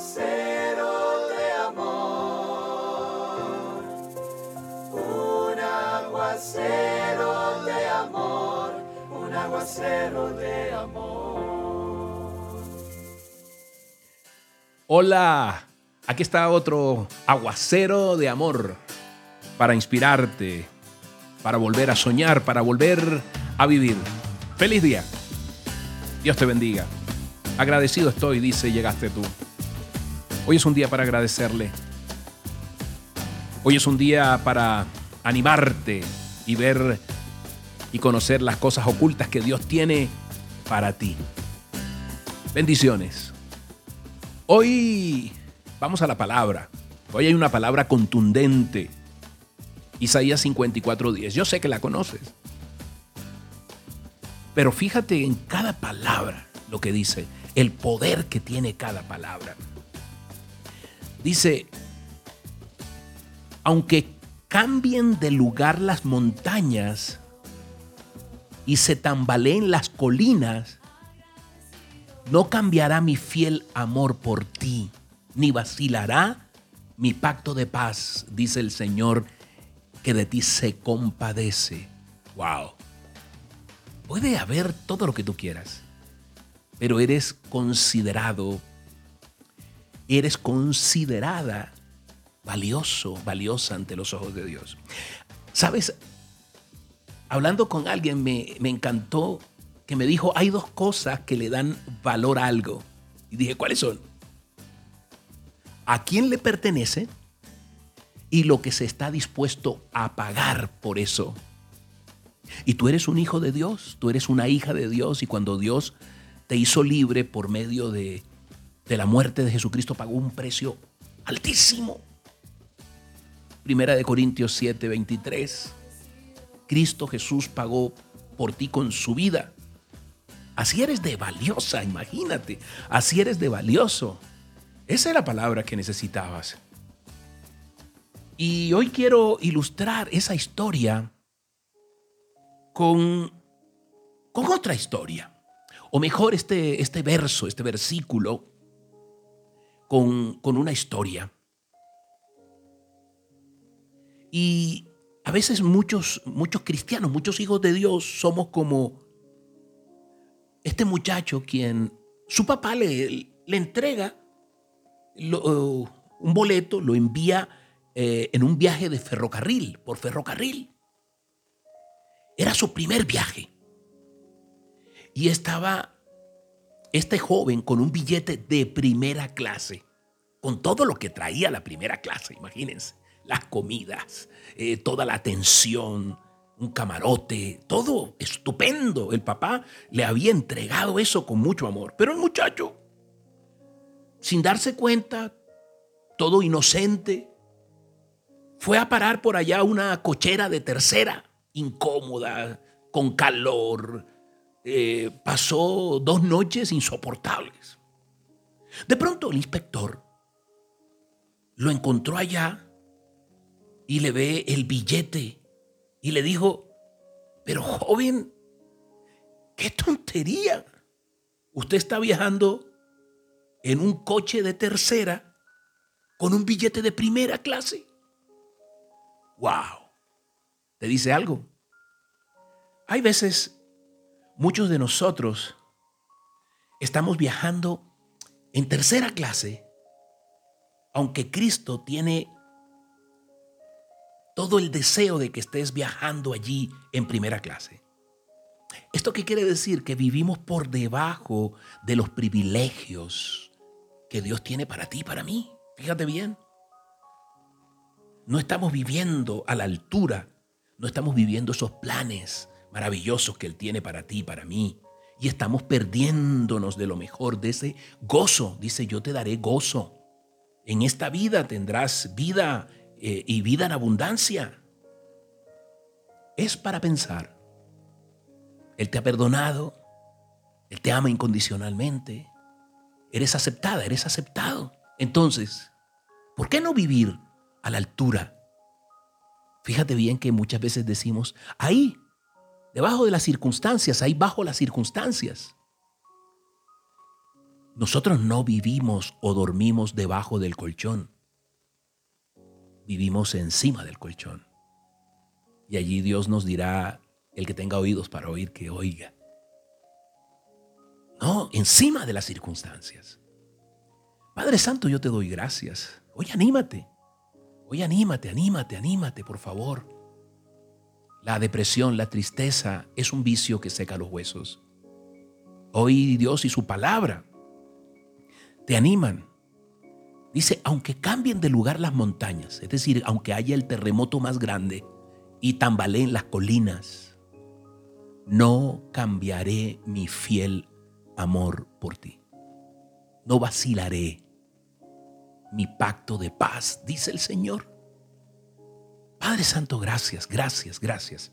aguacero de amor. Un aguacero de amor. Un aguacero de amor. Hola, aquí está otro aguacero de amor para inspirarte, para volver a soñar, para volver a vivir. Feliz día. Dios te bendiga. Agradecido estoy, dice, llegaste tú. Hoy es un día para agradecerle. Hoy es un día para animarte y ver y conocer las cosas ocultas que Dios tiene para ti. Bendiciones. Hoy vamos a la palabra. Hoy hay una palabra contundente. Isaías 54:10. Yo sé que la conoces. Pero fíjate en cada palabra lo que dice el poder que tiene cada palabra. Dice, aunque cambien de lugar las montañas y se tambaleen las colinas, no cambiará mi fiel amor por ti, ni vacilará mi pacto de paz, dice el Señor, que de ti se compadece. Wow. Puede haber todo lo que tú quieras pero eres considerado, eres considerada valioso, valiosa ante los ojos de Dios. Sabes, hablando con alguien me, me encantó que me dijo, hay dos cosas que le dan valor a algo. Y dije, ¿cuáles son? ¿A quién le pertenece? Y lo que se está dispuesto a pagar por eso. Y tú eres un hijo de Dios, tú eres una hija de Dios y cuando Dios te hizo libre por medio de, la muerte de Jesucristo, pagó un precio altísimo. Primera de Corintios 7, 23. Cristo Jesús pagó por ti con su vida. Así eres de valiosa, imagínate. Así eres de valioso. Esa es la palabra que necesitabas. Y hoy quiero ilustrar esa historia con, con otra historia o mejor este, este verso, este versículo, con, con una historia. Y a veces muchos, muchos cristianos, muchos hijos de Dios somos como este muchacho quien su papá le, le entrega un boleto, lo envía eh, en un viaje de ferrocarril, por ferrocarril. Era su primer viaje. Y estaba este joven con un billete de primera clase, con todo lo que traía la primera clase, imagínense, las comidas, eh, toda la atención, un camarote, todo estupendo. El papá le había entregado eso con mucho amor, pero el muchacho, sin darse cuenta, todo inocente, fue a parar por allá una cochera de tercera, incómoda, con calor, eh, pasó dos noches insoportables. De pronto el inspector lo encontró allá y le ve el billete y le dijo, pero joven, qué tontería. Usted está viajando en un coche de tercera con un billete de primera clase. ¡Wow! ¿Te dice algo? Hay veces muchos de nosotros estamos viajando en tercera clase, aunque Cristo tiene todo el deseo de que estés viajando allí en primera clase. ¿Esto qué quiere decir? Que vivimos por debajo de los privilegios que Dios tiene para ti y para mí. Fíjate bien. No estamos viviendo a la altura, no estamos viviendo esos planes maravillosos que Él tiene para ti y para mí. Y estamos perdiéndonos de lo mejor, de ese gozo. Dice, yo te daré gozo. En esta vida tendrás vida eh, y vida en abundancia. Es para pensar. Él te ha perdonado. Él te ama incondicionalmente. Eres aceptada, eres aceptado. Entonces, ¿por qué no vivir a la altura? Fíjate bien que muchas veces decimos, ahí Debajo de las circunstancias, ahí bajo las circunstancias. nosotros no vivimos o dormimos debajo del colchón. Vivimos encima del colchón. Y allí Dios nos dirá, el que tenga oídos para oír, que oiga. No, encima de las circunstancias. Padre Santo, yo te doy gracias. Hoy anímate. Hoy anímate, anímate, anímate, por favor. La depresión, la tristeza es un vicio que seca los huesos. Hoy Dios y su palabra te animan. Dice, aunque cambien de lugar las montañas, es decir, aunque haya el terremoto más grande y tambaleen las colinas, no cambiaré mi fiel amor por ti. No vacilaré mi pacto de paz, dice el Señor. Padre Santo, gracias, gracias, gracias.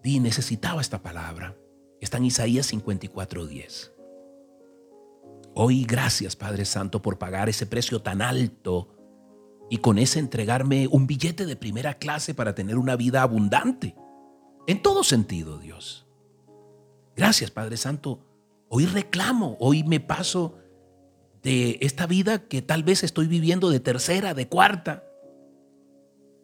Di, necesitaba esta palabra. Está en Isaías 54:10. Hoy gracias, Padre Santo, por pagar ese precio tan alto y con ese entregarme un billete de primera clase para tener una vida abundante. En todo sentido, Dios. Gracias, Padre Santo. Hoy reclamo, hoy me paso de esta vida que tal vez estoy viviendo de tercera, de cuarta,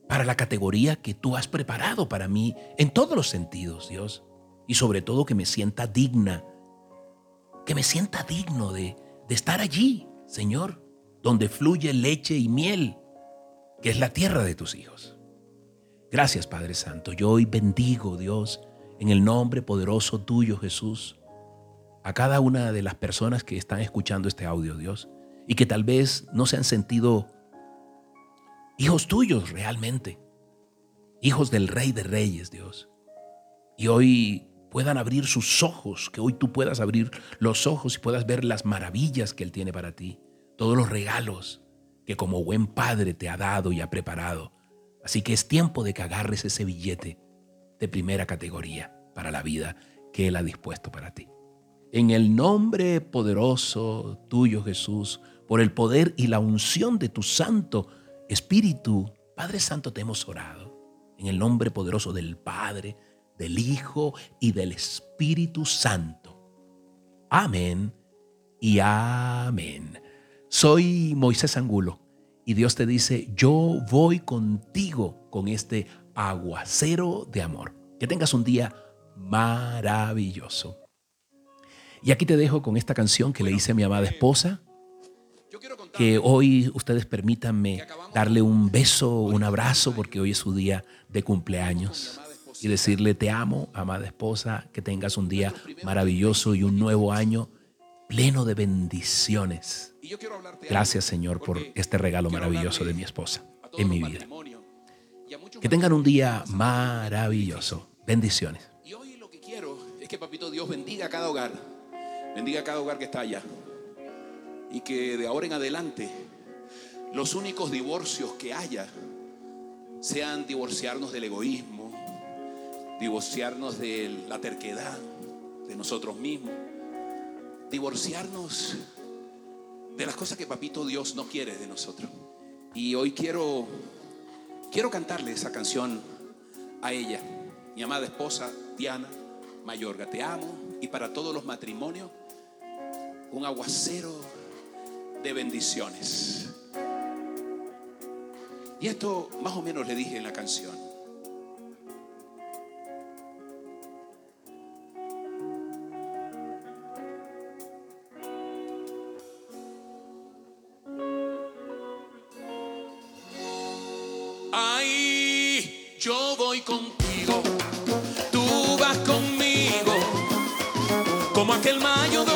para la categoría que tú has preparado para mí en todos los sentidos, Dios. Y sobre todo que me sienta digna, que me sienta digno de, de estar allí, Señor, donde fluye leche y miel, que es la tierra de tus hijos. Gracias, Padre Santo. Yo hoy bendigo, Dios, en el nombre poderoso tuyo, Jesús, a cada una de las personas que están escuchando este audio, Dios, y que tal vez no se han sentido hijos tuyos realmente, hijos del Rey de Reyes, Dios. Y hoy puedan abrir sus ojos, que hoy tú puedas abrir los ojos y puedas ver las maravillas que Él tiene para ti, todos los regalos que como buen Padre te ha dado y ha preparado. Así que es tiempo de que agarres ese billete de primera categoría para la vida que Él ha dispuesto para ti. En el nombre poderoso tuyo, Jesús, por el poder y la unción de tu Santo Espíritu, Padre Santo, te hemos orado. En el nombre poderoso del Padre, del Hijo y del Espíritu Santo. Amén y amén. Soy Moisés Angulo y Dios te dice, yo voy contigo con este aguacero de amor. Que tengas un día maravilloso. Y aquí te dejo con esta canción que le hice a mi amada esposa, que hoy ustedes permítanme darle un beso, un abrazo, porque hoy es su día de cumpleaños. Y decirle, te amo, amada esposa, que tengas un día maravilloso y un nuevo año pleno de bendiciones. Gracias Señor por este regalo maravilloso de mi esposa en mi vida. Que tengan un día maravilloso. Bendiciones. Y hoy lo que quiero es que Papito Dios bendiga a cada hogar Bendiga cada hogar que está allá. Y que de ahora en adelante los únicos divorcios que haya sean divorciarnos del egoísmo, divorciarnos de la terquedad de nosotros mismos, divorciarnos de las cosas que Papito Dios no quiere de nosotros. Y hoy quiero quiero cantarle esa canción a ella, mi amada esposa Diana Mayorga, te amo y para todos los matrimonios un aguacero de bendiciones. Y esto más o menos le dije en la canción. Ay, yo voy contigo, tú vas conmigo, como aquel mayo donde